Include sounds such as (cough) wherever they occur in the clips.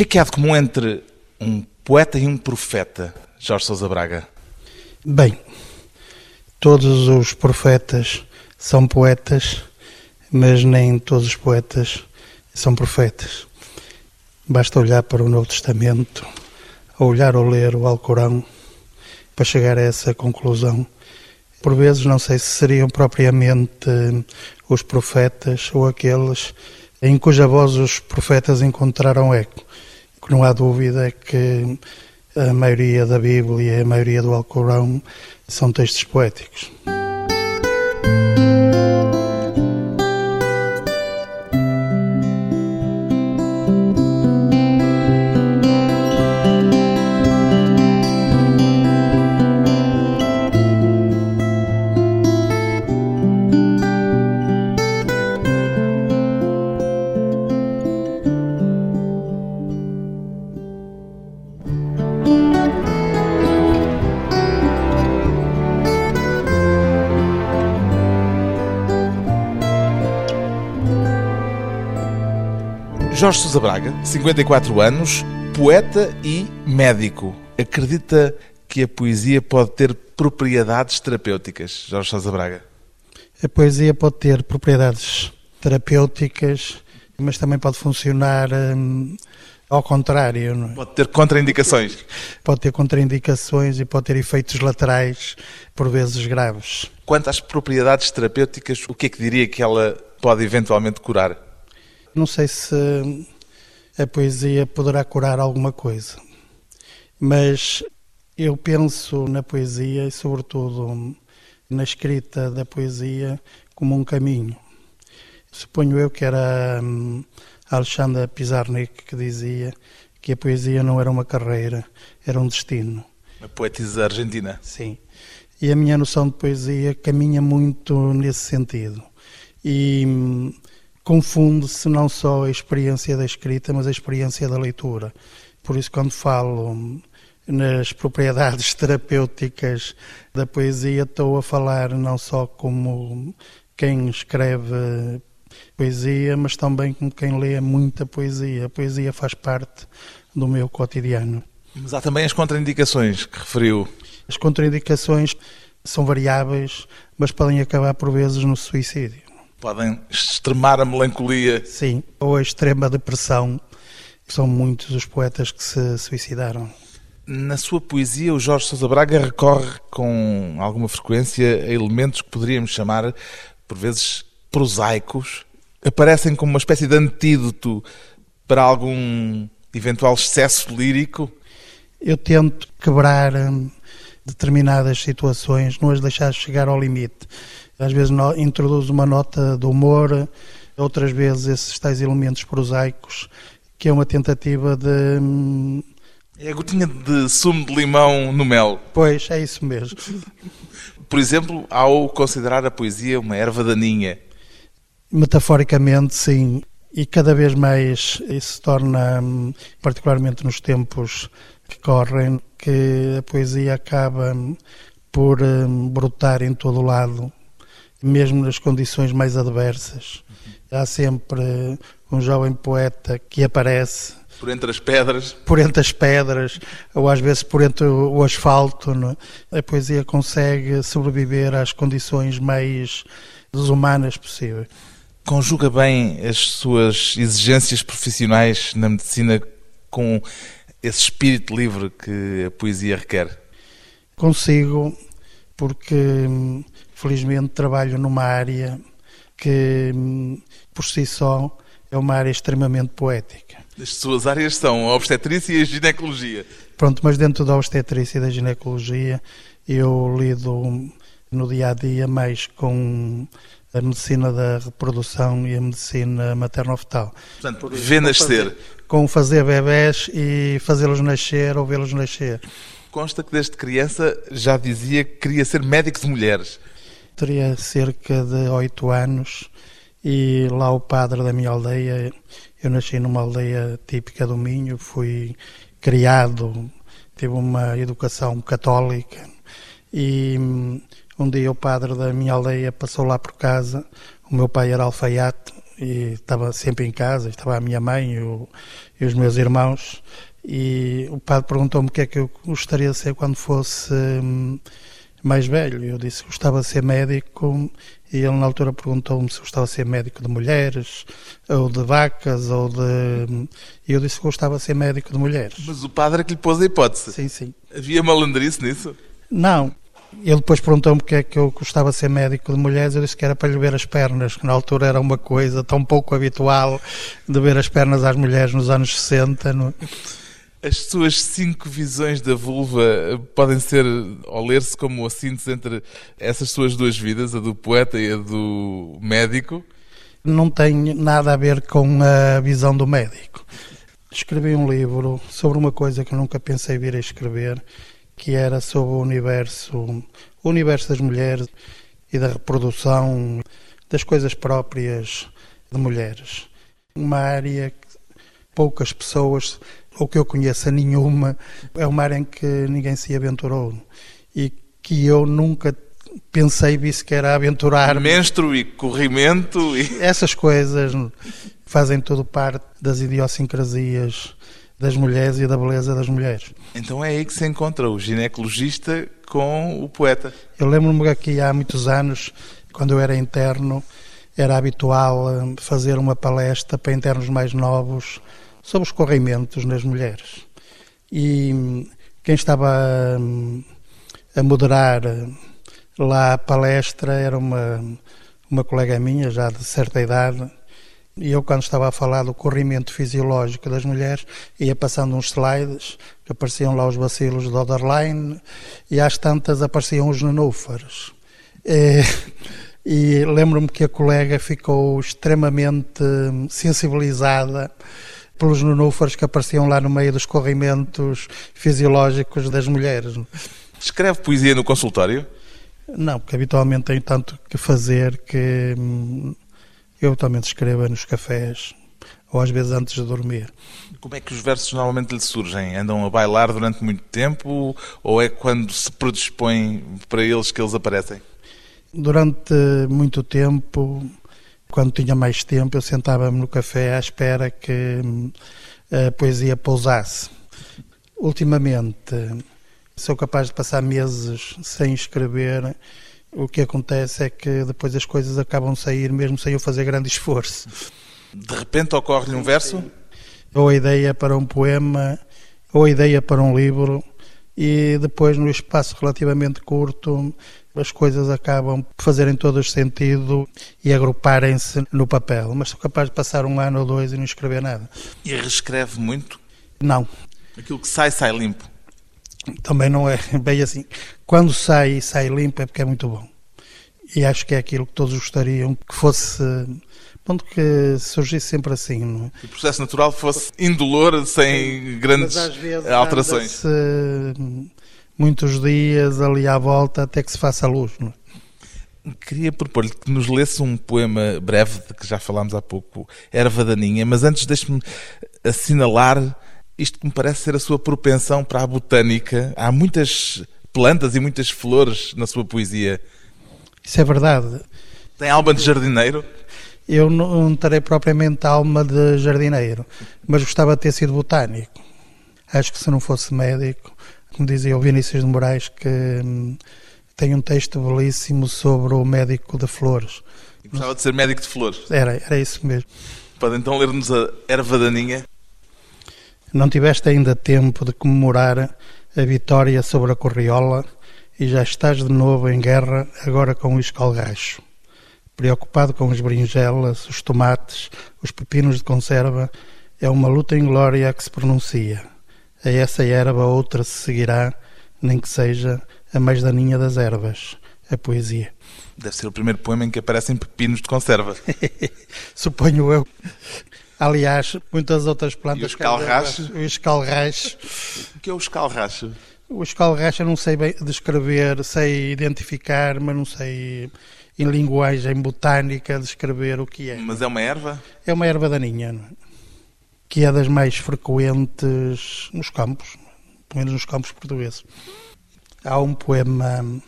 que é que há de comum entre um poeta e um profeta, Jorge Sousa Braga? Bem, todos os profetas são poetas, mas nem todos os poetas são profetas. Basta olhar para o Novo Testamento, olhar ou ler o Alcorão, para chegar a essa conclusão. Por vezes, não sei se seriam propriamente os profetas ou aqueles em cuja voz os profetas encontraram eco. Não há dúvida que a maioria da Bíblia e a maioria do Alcorão são textos poéticos. Jorge Sousa Braga, 54 anos, poeta e médico. Acredita que a poesia pode ter propriedades terapêuticas, Jorge Sousa Braga? A poesia pode ter propriedades terapêuticas, mas também pode funcionar hum, ao contrário. Não é? Pode ter contraindicações. Pode ter contraindicações e pode ter efeitos laterais, por vezes graves. Quanto às propriedades terapêuticas, o que é que diria que ela pode eventualmente curar? Não sei se a poesia poderá curar alguma coisa, mas eu penso na poesia e, sobretudo, na escrita da poesia como um caminho. Suponho eu que era hum, Alexandra Pizarnik que dizia que a poesia não era uma carreira, era um destino. A poetisa argentina. Sim. E a minha noção de poesia caminha muito nesse sentido. E hum, confunde-se não só a experiência da escrita, mas a experiência da leitura. Por isso, quando falo nas propriedades (laughs) terapêuticas da poesia, estou a falar não só como quem escreve poesia, mas também como quem lê muita poesia. A poesia faz parte do meu cotidiano. Mas há também as contraindicações que referiu. As contraindicações são variáveis, mas podem acabar por vezes no suicídio podem extremar a melancolia. Sim, ou a extrema depressão. São muitos os poetas que se suicidaram. Na sua poesia, o Jorge Sousa Braga recorre com alguma frequência a elementos que poderíamos chamar, por vezes, prosaicos. Aparecem como uma espécie de antídoto para algum eventual excesso lírico. Eu tento quebrar hum, determinadas situações, não as deixar chegar ao limite. Às vezes introduz uma nota de humor, outras vezes esses tais elementos prosaicos, que é uma tentativa de. Hum, é a gotinha de sumo de limão no mel. Pois, é isso mesmo. (laughs) Por exemplo, ao considerar a poesia uma erva daninha. Metaforicamente, sim. E cada vez mais isso se torna, hum, particularmente nos tempos que correm, que a poesia acaba hum, por brotar em todo o lado mesmo nas condições mais adversas. Há sempre um jovem poeta que aparece. Por entre as pedras. Por entre as pedras, ou às vezes por entre o asfalto. Não? É? A poesia consegue sobreviver às condições mais desumanas possíveis. Conjuga bem as suas exigências profissionais na medicina com esse espírito livre que a poesia requer? Consigo, porque Felizmente trabalho numa área que, por si só, é uma área extremamente poética. As suas áreas são a obstetrícia e a ginecologia. Pronto, mas dentro da obstetrícia e da ginecologia eu lido no dia a dia mais com a medicina da reprodução e a medicina materno-fetal. Portanto, vê nascer. Com fazer bebés e fazê-los nascer ou vê-los nascer. Consta que desde criança já dizia que queria ser médico de mulheres teria cerca de oito anos e lá o padre da minha aldeia, eu nasci numa aldeia típica do Minho, fui criado, tive uma educação católica e um dia o padre da minha aldeia passou lá por casa, o meu pai era alfaiate e estava sempre em casa, estava a minha mãe e os meus irmãos, e o padre perguntou-me o que é que eu gostaria de ser quando fosse hum, mais velho. Eu disse que gostava de ser médico e ele na altura perguntou-me se gostava de ser médico de mulheres ou de vacas ou de... E eu disse que gostava de ser médico de mulheres. Mas o padre é que lhe pôs a hipótese. Sim, sim. Havia malandrice nisso? Não. Ele depois perguntou-me porque é que eu gostava de ser médico de mulheres. Eu disse que era para lhe ver as pernas, que na altura era uma coisa tão pouco habitual de ver as pernas às mulheres nos anos 60. No... As suas cinco visões da vulva podem ser, ou ler-se como a síntese entre essas suas duas vidas, a do poeta e a do médico? Não tem nada a ver com a visão do médico. Escrevi um livro sobre uma coisa que eu nunca pensei vir a escrever, que era sobre o universo, o universo das mulheres e da reprodução das coisas próprias de mulheres. Uma área que poucas pessoas ou que eu conheça nenhuma, é uma área em que ninguém se aventurou e que eu nunca pensei visse que era aventurar. Menstro e corrimento e... Essas coisas fazem tudo parte das idiosincrasias das mulheres e da beleza das mulheres. Então é aí que se encontra o ginecologista com o poeta. Eu lembro-me que aqui há muitos anos, quando eu era interno, era habitual eh, fazer uma palestra para internos mais novos sobre os corrimentos nas mulheres. E hum, quem estava a, a moderar lá a palestra era uma, uma colega minha, já de certa idade, e eu, quando estava a falar do corrimento fisiológico das mulheres, ia passando uns slides que apareciam lá os bacilos do Oderline e às tantas apareciam os nenúfares. E, e lembro-me que a colega ficou extremamente sensibilizada pelos nenúfares que apareciam lá no meio dos corrimentos fisiológicos das mulheres. Escreve poesia no consultório? Não, porque habitualmente tenho tanto que fazer que hum, eu habitualmente escrevo nos cafés ou às vezes antes de dormir. Como é que os versos normalmente lhe surgem? Andam a bailar durante muito tempo ou é quando se predispõe para eles que eles aparecem? Durante muito tempo quando tinha mais tempo, eu sentava-me no café à espera que hum, a poesia pousasse. Ultimamente, sou capaz de passar meses sem escrever. O que acontece é que depois as coisas acabam de sair, mesmo sem eu fazer grande esforço. De repente ocorre-lhe um verso? Ou a ideia para um poema, ou a ideia para um livro, e depois, no espaço relativamente curto, as coisas acabam por fazerem todas sentido e agruparem-se no papel. Mas sou capaz de passar um ano ou dois e não escrever nada. E reescreve muito? Não. Aquilo que sai, sai limpo? Também não é (laughs) bem assim. Quando sai sai limpo é porque é muito bom. E acho que é aquilo que todos gostariam que fosse. Ponto que surgisse sempre assim, não é? Que o processo natural fosse indolor, sem Sim. grandes alterações muitos dias ali à volta até que se faça luz. É? Queria propor-lhe que nos lesse um poema breve, de que já falámos há pouco, Erva Daninha, mas antes deixe-me assinalar isto que me parece ser a sua propensão para a botânica. Há muitas plantas e muitas flores na sua poesia. Isso é verdade. Tem alma de jardineiro? Eu não terei propriamente alma de jardineiro, mas gostava de ter sido botânico. Acho que se não fosse médico, como dizia o Vinícius de Moraes, que hum, tem um texto belíssimo sobre o médico de flores. E gostava de ser médico de flores? Era, era isso mesmo. Pode então ler-nos a erva daninha? Não tiveste ainda tempo de comemorar a vitória sobre a Corriola e já estás de novo em guerra, agora com o escalgacho. Preocupado com as berinjelas, os tomates, os pepinos de conserva, é uma luta em glória que se pronuncia. A essa erva outra se seguirá, nem que seja a mais daninha das ervas, a poesia. Deve ser o primeiro poema em que aparecem pepinos de conserva. (laughs) Suponho eu. Aliás, muitas outras plantas. E o escalracho? O escalracho. O que é o escalracho? O escalracho eu não sei bem descrever, sei identificar, mas não sei em linguagem botânica descrever o que é. Mas é uma erva? É uma erva daninha. Que é das mais frequentes nos campos, pelo menos nos campos portugueses. Há um poema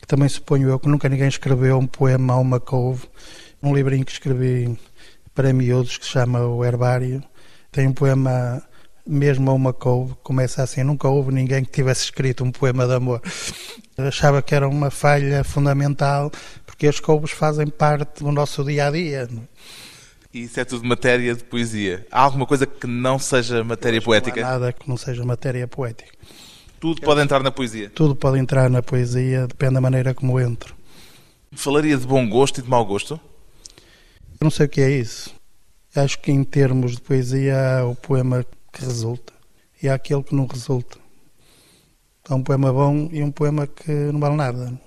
que também suponho eu que nunca ninguém escreveu, um poema a uma couve, um livrinho que escrevi para miúdos que se chama O Herbário. Tem um poema mesmo a uma couve, começa assim, nunca houve ninguém que tivesse escrito um poema de amor. Achava que era uma falha fundamental, porque as couves fazem parte do nosso dia a dia. E isso é tudo matéria de poesia. Há alguma coisa que não seja matéria poética? Não há nada que não seja matéria poética. Tudo pode entrar na poesia? Tudo pode entrar na poesia, depende da maneira como entro. Falaria de bom gosto e de mau gosto? Eu não sei o que é isso. Acho que em termos de poesia há o poema que resulta e há aquele que não resulta. Há um poema bom e um poema que não vale nada.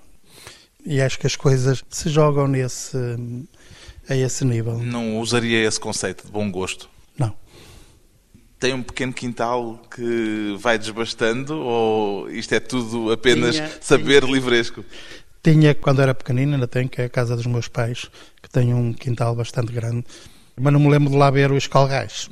E acho que as coisas se jogam nesse, a esse nível. Não usaria esse conceito de bom gosto? Não. Tem um pequeno quintal que vai desbastando ou isto é tudo apenas Tinha- saber tinha- livresco? Tinha, quando era pequenino, ainda tenho, que é a casa dos meus pais, que tem um quintal bastante grande, mas não me lembro de lá ver os calgais.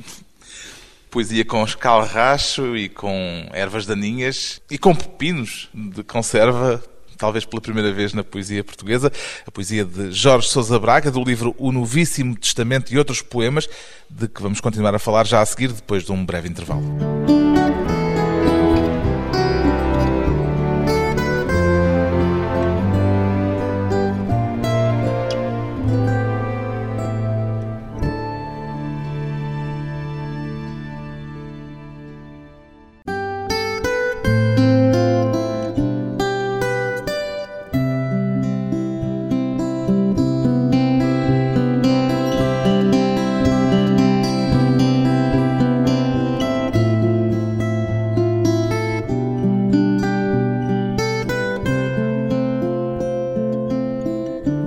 Poesia com escalracho e com ervas daninhas e com pepinos de conserva, talvez pela primeira vez na poesia portuguesa. A poesia de Jorge Sousa Braga, do livro O Novíssimo Testamento e Outros Poemas, de que vamos continuar a falar já a seguir, depois de um breve intervalo.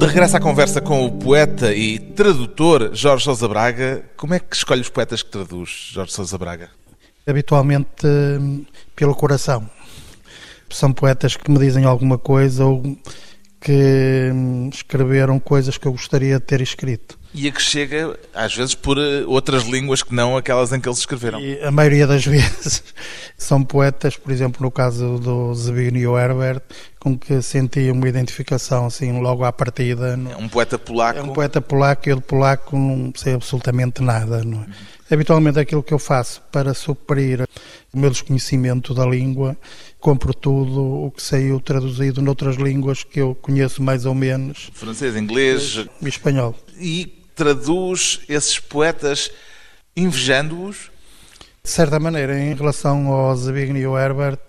De regresso à conversa com o poeta e tradutor Jorge Sousa Braga, como é que escolhe os poetas que traduz, Jorge Sousa Braga? Habitualmente hum, pelo coração. São poetas que me dizem alguma coisa ou que hum, escreveram coisas que eu gostaria de ter escrito. E a que chega, às vezes, por eh, outras línguas que não aquelas em que eles escreveram. E a maioria das (laughs) vezes são poetas, por exemplo, no caso do Zbigniew Herbert, com que senti uma identificação assim logo à partida. no- É um poeta polaco. É um poeta polaco e eu de polaco não sei absolutamente nada. Não é? Habitualmente aquilo que eu faço para suprir o meu desconhecimento da língua, compro tudo o que saiu traduzido noutras línguas que eu conheço mais ou menos, Francês, inglês, e espanhol. e traduz esses poetas invejando-os. De certa maneira, em relação ao Zbigniew Herbert,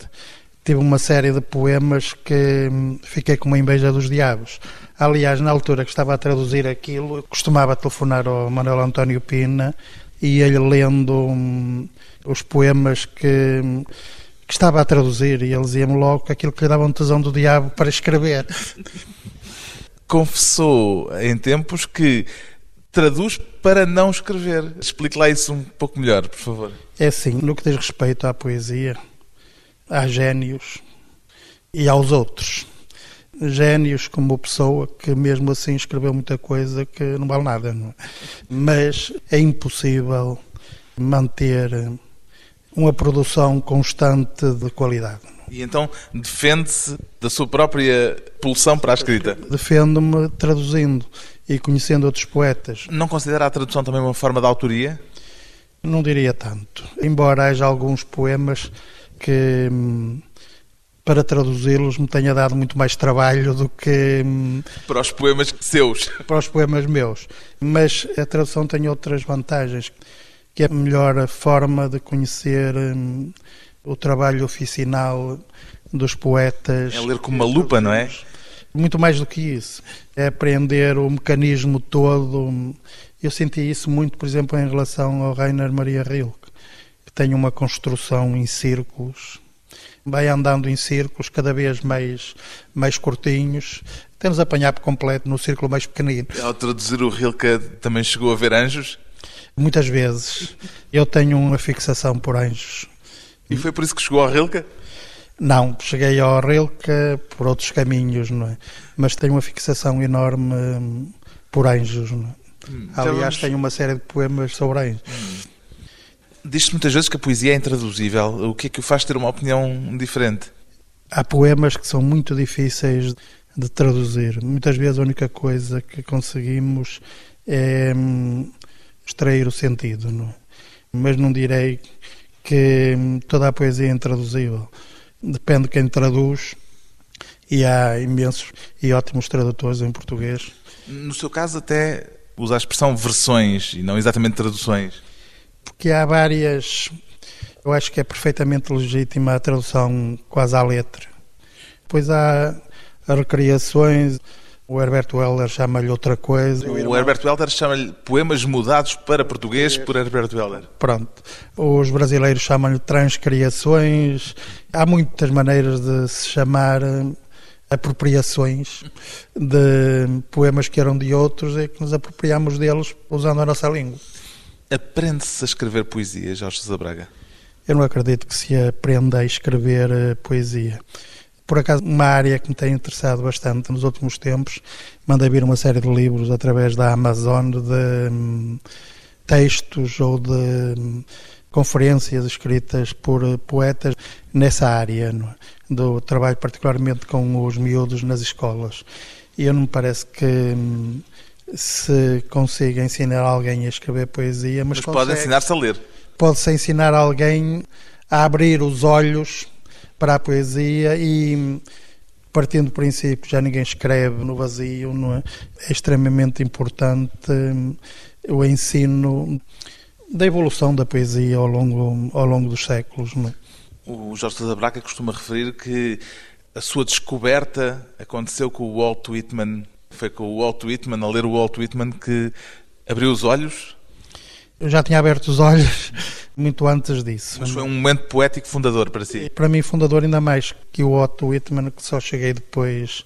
tive uma série de poemas que hum, fiquei com uma inveja dos diabos. Aliás, na altura que estava a traduzir aquilo, costumava telefonar ao Manuel António Pina e ele lendo hum, os poemas que, hum, que estava a traduzir e ele dizia-me logo que aquilo que lhe dava um tesão do diabo para escrever. Confessou em tempos que traduz para não escrever. Explique lá isso um pouco melhor, por favor. É assim, no que diz respeito à poesia, há génios e aos outros. Génios como pessoa que mesmo assim escreveu muita coisa que não vale nada. Não é? Mas é impossível manter uma produção constante de qualidade. E então defende-se da sua própria pulsão para a escrita. Defendo-me traduzindo e conhecendo outros poetas. Não considera a tradução também uma forma de autoria? Não diria tanto. Embora haja alguns poemas que hum, para traduzi-los me tenha dado muito mais trabalho do que hum, Para os poemas seus. para os poemas meus. Mas a tradução tem outras vantagens, que é a melhor forma de conhecer hum, o trabalho oficinal dos poetas. É ler com uma lupa, não é? Muito mais do que isso. É aprender o mecanismo todo. Eu senti isso muito, por exemplo, em relação ao Rainer Maria Rilke, tem uma construção em círculos. Vai andando em círculos cada vez mais, mais curtinhos. Temos a apanhar por completo no círculo mais pequenino. Ao traduzir o Rilke também chegou a ver anjos? Muitas vezes eu tenho uma fixação por anjos. E foi por isso que chegou ao Rilke? Não, cheguei ao Rilke por outros caminhos, não é? Mas tenho uma fixação enorme hum, por anjos, não é? já Aliás, vamos- tenho uma série de poemas sobre anjos. Diz-se muitas vezes que a poesia é intraduzível. O que é que o faz ter uma opinião diferente? Há poemas que são muito difíceis de traduzir. Muitas vezes a única coisa que conseguimos é hum, extrair o sentido, não mas não direi que toda a poesia é intraduzível. Depende de quem traduz e há imensos e ótimos tradutores em português. No seu caso, até usa a expressão versões e não exatamente traduções. Porque há várias. Eu acho que é perfeitamente legítima a tradução quase à letra. Depois há recriações. O Herbert Welder chama-lhe outra coisa. O Herbert Welder chama-lhe poemas mudados para português por Herbert Welder. Pronto. Os brasileiros chamam-lhe transcriações. Há muitas maneiras de se chamar eh, apropriações de poemas que eram de outros e que nos apropriamos deles usando a nossa língua. Aprende-se a escrever poesia, Jorge Sousa Braga? Eu não acredito que se aprenda a escrever eh, poesia por acaso, uma área que me tem interessado bastante nos últimos tempos. Mandei vir uma série de livros através da Amazon de hum, textos ou de hum, conferências escritas por eh, poetas nessa área, é? do trabalho particularmente com os miúdos nas escolas. E eu não me parece que hum, se consiga ensinar alguém a escrever poesia, mas, mas pode ensinar-se a ler. Pode-se ensinar alguém a abrir os olhos para a poesia e partindo do princípio já ninguém escreve no vazio, é? é extremamente importante hum, o ensino da evolução da poesia ao longo, ao longo dos séculos. É? O Jorge Sousa Braca costuma referir que a sua descoberta aconteceu com o Walt Whitman. Foi com o Walt Whitman, a ler o Walt Whitman, que abriu os olhos eu já tinha aberto os olhos (laughs) muito antes disso. Mas foi um momento poético fundador para si? Para mim, fundador ainda mais que o Otto Whitman, que só cheguei depois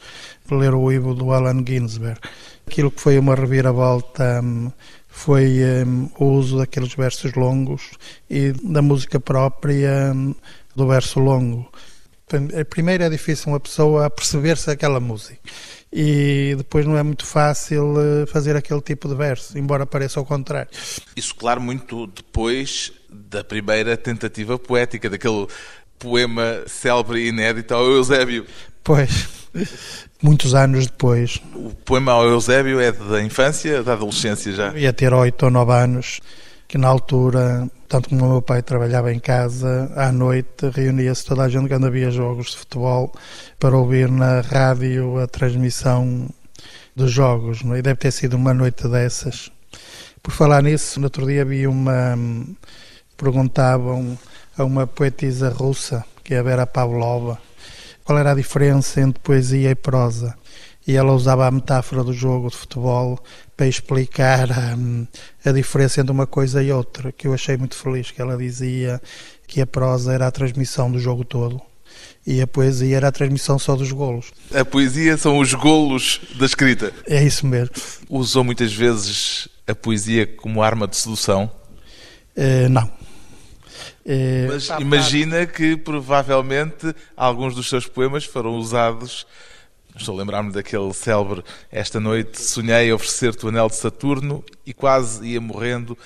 de ler o livro do Allen Ginsberg. Aquilo que foi uma reviravolta hum, foi um, o uso daqueles versos longos e da música própria um, do verso longo. Primeiro é difícil uma pessoa perceber-se aquela música e depois não é muito fácil eh, fazer aquele tipo de verso, embora pareça ao contrário. Isso, claro, muito depois da primeira tentativa poética, daquele poema célebre e inédito ao Eusébio. Pois, muitos anos depois. O poema ao Eusébio é da infância, da adolescência já? Ia ter oito ou nove anos que na altura, tanto como o meu pai trabalhava em casa, à noite reunia-se toda a gente quando havia jogos de futebol para ouvir na rádio a transmissão dos jogos, não? É? e deve ter sido uma noite dessas. Por falar nisso, no outro dia vi uma. perguntavam a uma poetisa russa, que é a Vera Pavlova, qual era a diferença entre poesia e prosa e ela usava a metáfora do jogo de futebol para explicar a, hum, a, diferença entre uma coisa e outra, que eu achei muito feliz, que ela dizia que a prosa era a transmissão do jogo todo e a poesia era a transmissão só dos golos. A poesia são os golos da escrita. É isso mesmo. Usou muitas vezes a poesia como arma de sedução? Uh, não. Uh, Mas imagina que provavelmente alguns dos seus poemas foram usados Estou a lembrar-me daquele célebre Esta noite sonhei oferecer-te o anel de Saturno e quase ia morrendo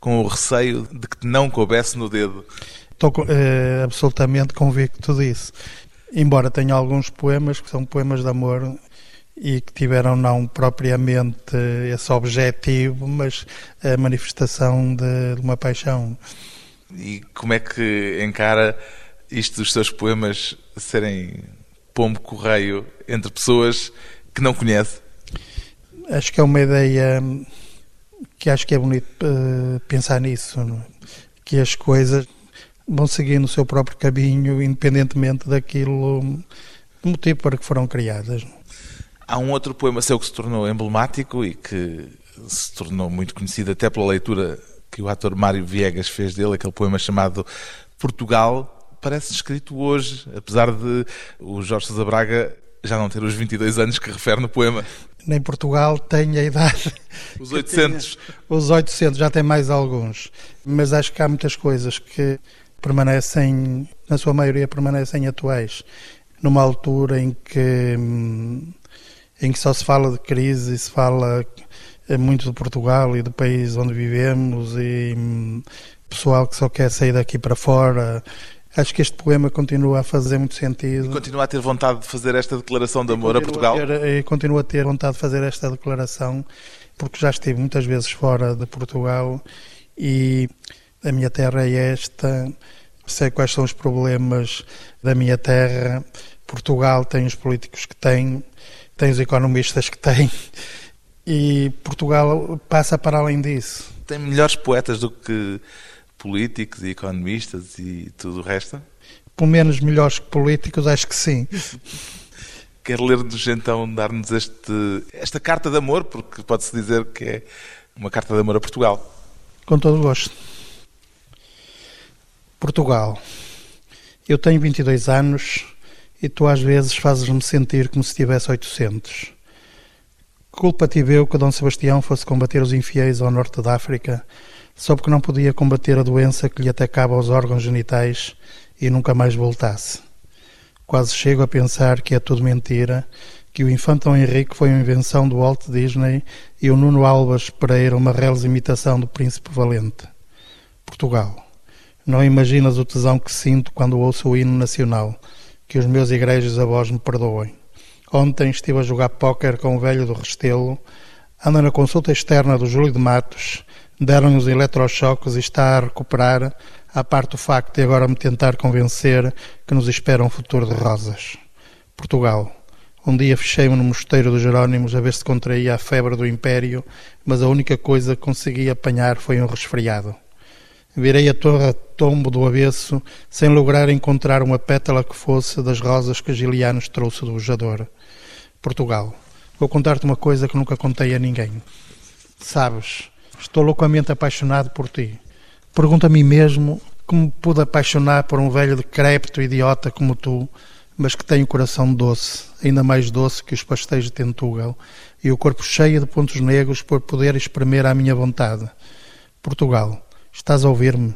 com o receio de que te não coubesse no dedo. Estou é, absolutamente convicto disso. Embora tenha alguns poemas que são poemas de amor e que tiveram não propriamente esse objetivo, mas a manifestação de, de uma paixão. E como é que encara isto dos seus poemas serem pombo correio entre pessoas que não conhece? Acho que é uma ideia que acho que é bonito uh, pensar nisso, é? que as coisas vão seguindo o seu próprio caminho, independentemente daquilo, do motivo para que foram criadas. Há um outro poema seu que se tornou emblemático e que se tornou muito conhecido até pela leitura que o ator Mário Viegas fez dele, aquele poema chamado Portugal, parece escrito hoje, apesar de o Jorge Sousa Braga já não ter os 22 anos que refere no poema. Nem Portugal tem a idade. Os 800. Os 800, já tem mais alguns. Mas acho que há muitas coisas que permanecem, na sua maioria, permanecem atuais. Numa altura em que, em que só se fala de crise, se fala muito de Portugal e do país onde vivemos e hum, pessoal que só quer sair daqui para fora Acho que este poema continua a fazer muito sentido. E continua a ter vontade de fazer esta declaração de amor a Portugal? A ter, continua a ter vontade de fazer esta declaração porque já estive muitas vezes fora de Portugal e a minha terra é esta, sei quais são os problemas da minha terra. Portugal tem os políticos que tem, tem os economistas que tem, e Portugal passa para além disso. Tem melhores poetas do que políticos e economistas e tudo o resto? Pelo menos melhores que políticos, acho que sim. (laughs) Quer ler-nos então, dar-nos esta carta de amor, porque pode-se dizer que é uma carta de amor a Portugal. Com todo o gosto. Portugal. Eu tenho 22 anos e tu às vezes fazes-me sentir como se tivesse 800. Culpa tive eu que Dom Sebastião fosse combater os infiéis ao norte da África, só porque não podia combater a doença que lhe atacava aos órgãos genitais e nunca mais voltasse. Quase chego a pensar que é tudo mentira, que o infante Henrique foi uma invenção do Walt Disney e o Nuno Albas Pereira uma reles imitação do Príncipe Valente. Portugal. Não imaginas o tesão que sinto quando ouço o hino nacional. Que os meus igrejas avós me perdoem. Ontem estive a jogar póquer com o velho do Restelo. Anda na consulta externa do Júlio de Matos. Deram-lhe os eletrochoques e está a recuperar, à parte do facto de agora me tentar convencer que nos espera um futuro de rosas. Portugal. Um dia fechei-me no mosteiro dos Jerónimos a ver se contraía a febre do Império, mas a única coisa que consegui apanhar foi um resfriado. Virei a torre a tombo do avesso, sem lograr encontrar uma pétala que fosse das rosas que Gilianos trouxe do bujador. Portugal. Vou contar-te uma coisa que nunca contei a ninguém. Sabes, estou loucamente apaixonado por ti. Pergunto a mim mesmo como pude apaixonar por um velho decrépito idiota como tu, mas que tem o coração doce, ainda mais doce que os pastéis de Tentugal, e o corpo cheio de pontos negros por poder espremer à minha vontade. Portugal. Estás a ouvir-me?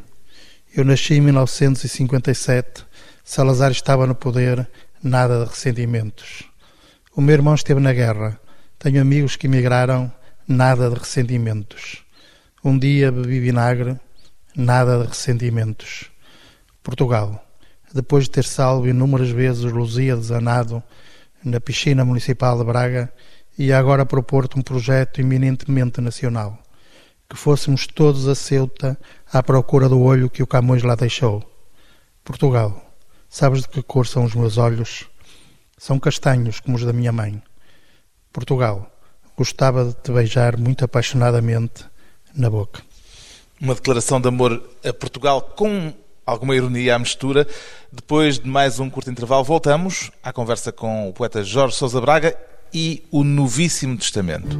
Eu nasci em 1957. Salazar estava no poder, nada de ressentimentos. O meu irmão esteve na guerra. Tenho amigos que emigraram, nada de ressentimentos. Um dia bebi vinagre, nada de ressentimentos. Portugal. Depois de ter salvo inúmeras vezes Lusíades Anado na piscina municipal de Braga, ia agora propor-te um projeto eminentemente nacional que fôssemos todos a Ceuta à procura do olho que o Camões lá deixou. Portugal, sabes de que cor são os meus olhos? São castanhos como os da minha mãe. Portugal, gostava de te beijar muito apaixonadamente na boca. Uma declaração de amor a Portugal com alguma ironia à mistura. Depois de mais um curto intervalo, voltamos à conversa com o poeta Jorge Sousa Braga e o Novíssimo Testamento.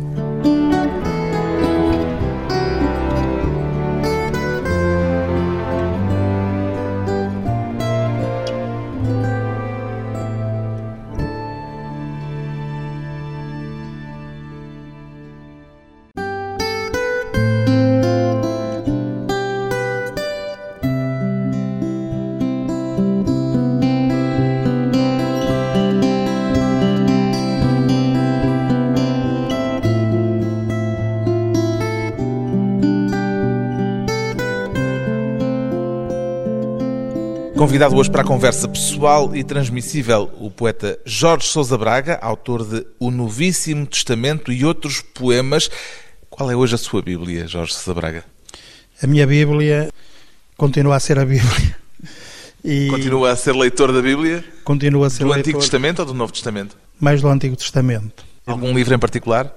Convidado hoje para a conversa pessoal e transmissível o poeta Jorge Sousa Braga, autor de O Novíssimo Testamento e outros poemas. Qual é hoje a sua Bíblia, Jorge Sousa Braga? A minha Bíblia continua a ser a Bíblia. E continua a ser leitor da Bíblia? Continua a ser Do leitor... Antigo Testamento ou do Novo Testamento? Mais do Antigo Testamento. Algum livro em particular?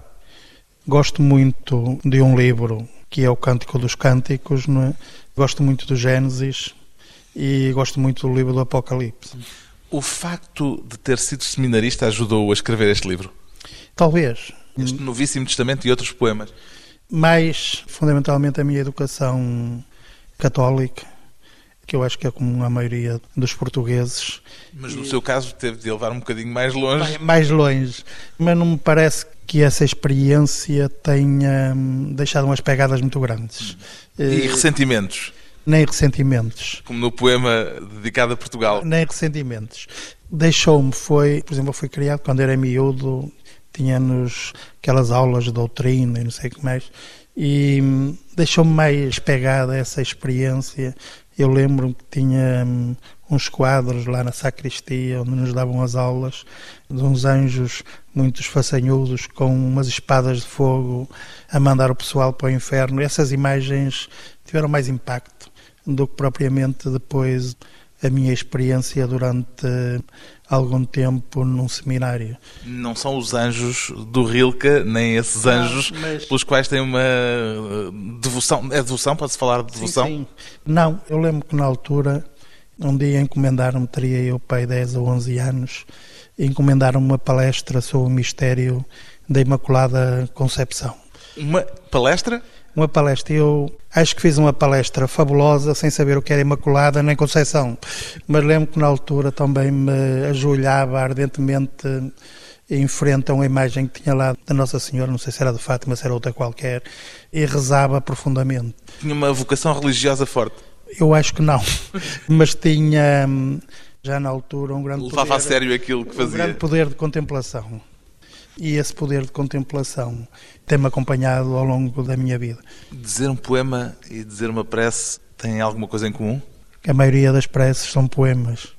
Gosto muito de um livro que é o Cântico dos Cânticos. É? Gosto muito do Gênesis e gosto muito do livro do Apocalipse. O facto de ter sido seminarista ajudou a escrever este livro? Talvez. Este Novíssimo Testamento e outros poemas? Mais, fundamentalmente, a minha educação católica, que eu acho que é como a maioria dos portugueses. Mas no e... seu caso teve de levar um bocadinho mais longe? Mais longe. Mas não me parece que essa experiência tenha hum, deixado umas pegadas muito grandes. E ressentimentos? Nem ressentimentos. Como no poema dedicado a Portugal. Nem ressentimentos. Deixou-me, foi, por exemplo, eu fui criado quando era miúdo, tinha-nos aquelas aulas de doutrina e não sei o que mais, e deixou-me mais pegada essa experiência Eu lembro que tinha hum, uns quadros lá na sacristia onde nos davam as aulas de uns anjos muitos façanhudos com umas espadas de fogo a mandar o pessoal para o inferno. Essas imagens tiveram mais impacto do que propriamente depois a minha experiência durante algum tempo num seminário. Não são os anjos do Rilke, nem esses anjos não, mas... pelos quais tem uma uh, devoção. É devoção? Pode-se falar de devoção? Sim, sim. Não, eu lembro que na altura, um dia encomendaram-me, teria eu pai 10 ou 11 anos, encomendaram-me uma palestra sobre o mistério da Imaculada Concepção. Uma palestra? Uma palestra. Eu acho que fiz uma palestra fabulosa, sem saber o que era Imaculada nem Conceição. Mas lembro que na altura também me ajoelhava ardentemente em frente a uma imagem que tinha lá da Nossa Senhora, não sei se era de Fátima, se era outra qualquer, e rezava profundamente. Tinha uma vocação religiosa forte? Eu acho que não, (laughs) mas tinha já na altura um grande Levava poder, a sério aquilo que fazia. Um grande poder de contemplação. E esse poder de contemplação tem-me acompanhado ao longo da minha vida. Dizer um poema e dizer uma prece têm alguma coisa em comum? A maioria das preces são poemas.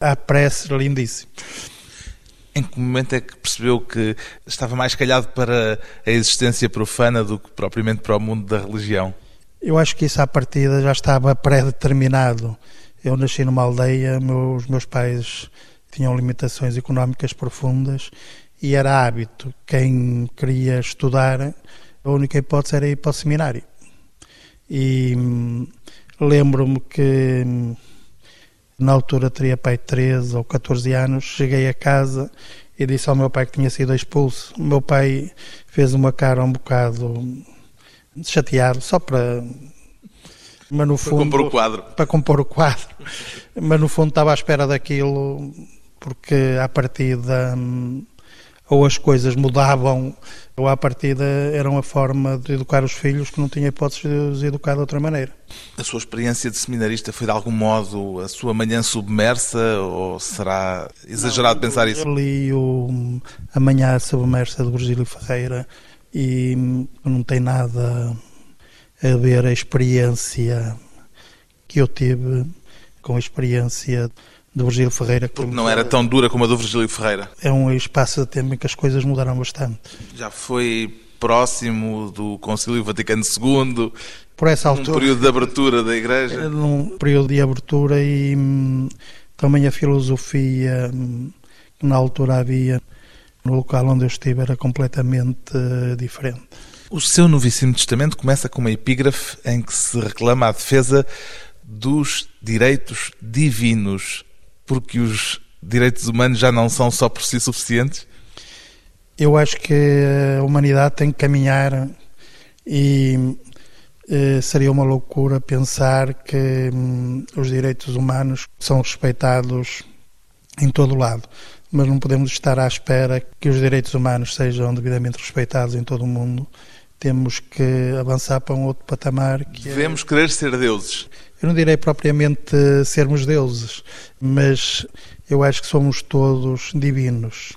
Há preces lindíssimas. Em que momento é que percebeu que estava mais calhado para a existência profana do que propriamente para o mundo da religião? Eu acho que isso à partida já estava pré-determinado. Eu nasci numa aldeia, meus, meus pais tinham limitações económicas profundas e era hábito. Quem queria estudar, a única hipótese era ir para o seminário. E hum, lembro-me que hum, na altura teria pai 13 ou 14 anos, cheguei a casa e disse ao meu pai que tinha sido expulso. O meu pai fez uma cara um bocado chateado, só para. Mas no fundo, para compor o quadro. Para compor o quadro. Mas no fundo estava à espera daquilo, porque à partida hum, ou as coisas mudavam, ou à partida era uma forma de educar os filhos que não tinha hipótese de os educar de outra maneira. A sua experiência de seminarista foi de algum modo a sua manhã submersa ou será exagerado não, pensar isso? Eu li o A Manhã Submersa de Virgílio Ferreira e não tem nada a ver a experiência que eu tive com a experiência do Virgílio Ferreira. Porque não era tão dura como a do Virgílio Ferreira. É um espaço de tempo em que as coisas mudaram bastante. Já foi próximo do Concílio Vaticano II, por essa altura, num período de abertura da Igreja. Num período de abertura e hum, também a filosofia hum, que na altura havia no local onde eu estive era completamente uh, diferente. O seu Novíssimo Testamento começa com uma epígrafe em que se reclama a defesa dos direitos divinos porque os direitos humanos já não são só por si suficientes? Eu acho que a humanidade tem que caminhar e eh, seria uma loucura pensar que hum, os direitos humanos são respeitados em todo o lado. Mas não podemos estar à espera que os direitos humanos sejam devidamente respeitados em todo o mundo. Temos que avançar para um outro patamar. Que é Devemos é... querer ser deuses eu não direi propriamente sermos deuses, mas eu acho que somos todos divinos,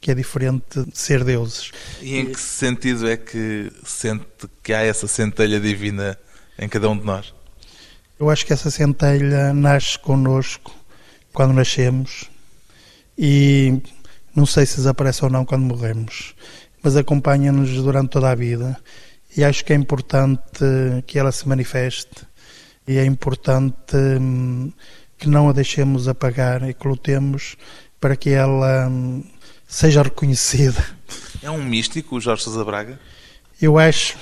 que é diferente de ser deuses. E em que sentido é que sente que há essa centelha divina em cada um de nós? Eu acho que essa centelha nasce connosco quando nascemos e não sei se desaparece ou não quando morremos, mas acompanha-nos durante toda a vida e acho que é importante que ela se manifeste e é importante hum, que não a deixemos apagar e que lutemos para que ela hum, seja reconhecida. É um místico, o Jorge Sousa Braga? Eu acho,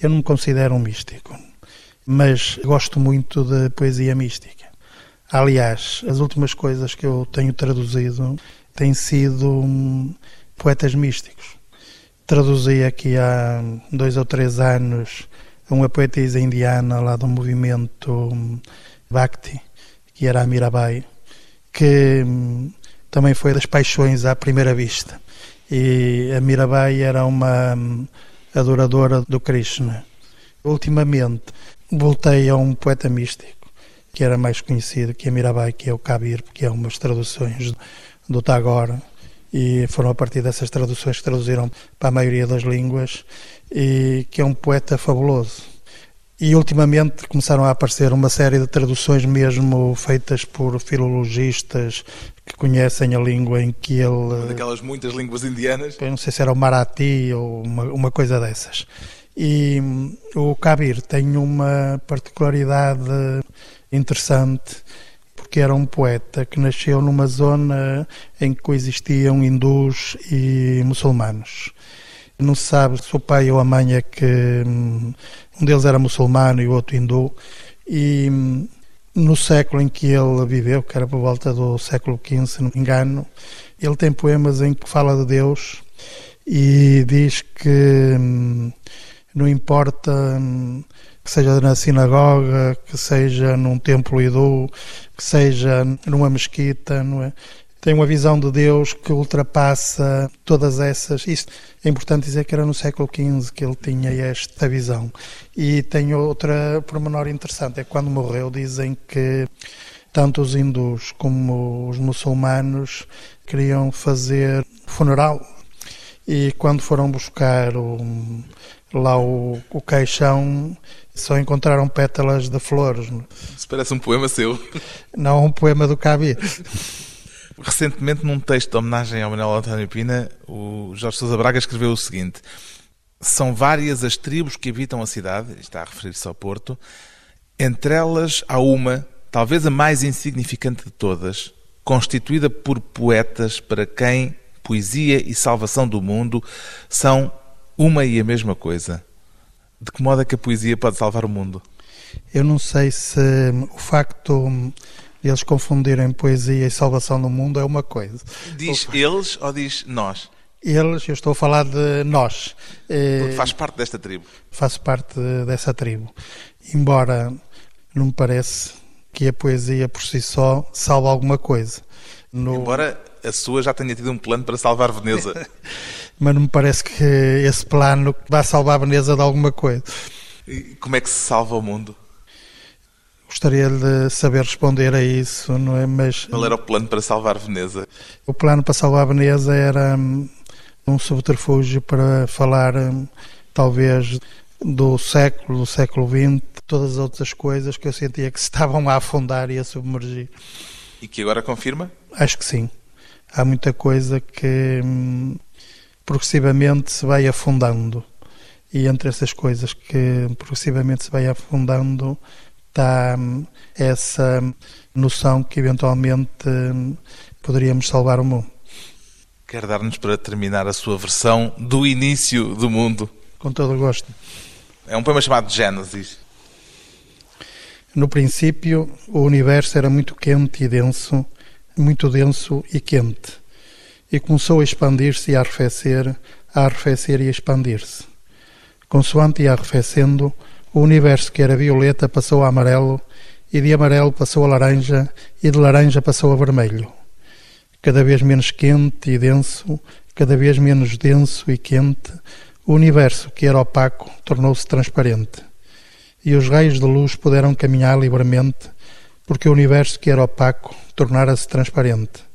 eu não me considero um místico, mas gosto muito de poesia mística. Aliás, as últimas coisas que eu tenho traduzido têm sido hum, poetas místicos. Traduzi aqui há dois ou três anos uma poetisa indiana lá do movimento Bhakti, que era a Mirabai, que hum, também foi das paixões à primeira vista. E a Mirabai era uma hum, adoradora do Krishna. Ultimamente voltei a um poeta místico que era mais conhecido que a Mirabai, que é o Kabir, que é umas traduções do Tagore e foram a partir dessas traduções que traduziram para a maioria das línguas e que é um poeta fabuloso. E ultimamente começaram a aparecer uma série de traduções mesmo feitas por filologistas que conhecem a língua em que ele. Uma daquelas muitas línguas indianas. Eu não sei se era o Marathi ou uma, uma coisa dessas. E hum, o Kabir tem uma particularidade interessante porque era um poeta que nasceu numa zona em que coexistiam hindus e muçulmanos. Não se sabe se o pai ou a mãe é que hum, um deles era muçulmano e o outro hindu. E hum, no século em que ele viveu, que era por volta do século XV, se não me engano, ele tem poemas em que fala de Deus e diz que hum, não importa que seja na sinagoga, que seja num templo hindu, que seja numa mesquita, não é? tem uma visão de Deus que ultrapassa todas essas. Isto é importante dizer que era no século XV que ele tinha esta visão. E tem outra pormenor interessante: é que quando morreu, dizem que tanto os hindus como os muçulmanos queriam fazer funeral. E quando foram buscar o, lá o, o caixão, só encontraram pétalas de flores. Isso parece um poema seu. Não um poema do Kabir. Recentemente, num texto de homenagem ao Manuel António Pina, o Jorge Sousa Braga escreveu o seguinte: São várias as tribos que habitam a cidade, está a referir-se ao Porto, entre elas há uma, talvez a mais insignificante de todas, constituída por poetas para quem poesia e salvação do mundo são uma e a mesma coisa. De que modo é que a poesia pode salvar o mundo? Eu não sei se o facto eles confundirem poesia e salvação do mundo é uma coisa. Diz eles ou diz nós? Eles, eu estou a falar de nós. Eh, Porque faz parte desta tribo. Faço parte dessa tribo. Embora não me parece que a poesia por si só salve alguma coisa. No... Embora a sua já tenha tido um plano para salvar Veneza. (laughs) Mas não me parece que esse plano vá salvar Veneza de alguma coisa. E como é que se salva o mundo? Gostaria de saber responder a isso, não é? Mas qual era o plano para salvar Veneza? O plano para salvar Veneza era hum, um subterfúgio para hum, falar, talvez, do século, do século XX, todas as outras coisas que eu sentia que se estavam a afundar e a submergir. E que agora confirma? Acho que sim. Há muita coisa que hum, progressivamente se vai afundando. E entre essas coisas que progressivamente se vai afundando, está hum, essa noção que eventualmente hum, poderíamos salvar o mundo. Quer dar-nos para terminar a sua versão do início do mundo? Com todo o gosto. É um poema chamado Gênesis. No princípio, o universo era muito quente e denso, muito denso e quente, e começou a expandir-se e a arrefecer, a arrefecer e a expandir-se. Consoante ia arrefecendo, o universo que era violeta passou a amarelo, e de amarelo passou a laranja, e de laranja passou a vermelho. Cada vez menos quente e denso, cada vez menos denso e quente, o universo que era opaco tornou-se transparente. E os raios de luz puderam caminhar livremente, porque o universo que era opaco tornara-se transparente.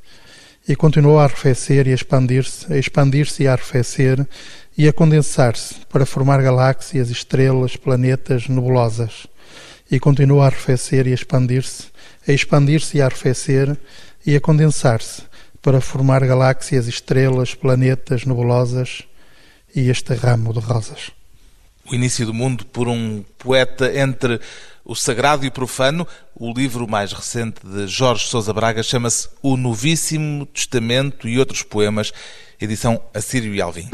E continuou a arrefecer e a expandir-se, a expandir-se e a arrefecer, e a condensar-se para formar galáxias, estrelas, planetas, nebulosas. E continua a arrefecer e a expandir-se, a expandir-se e a arrefecer e a condensar-se para formar galáxias, estrelas, planetas, nebulosas e este ramo de rosas. O início do mundo por um poeta entre o sagrado e o profano. O livro mais recente de Jorge Sousa Braga chama-se O Novíssimo Testamento e Outros Poemas, edição Assírio e Alvim.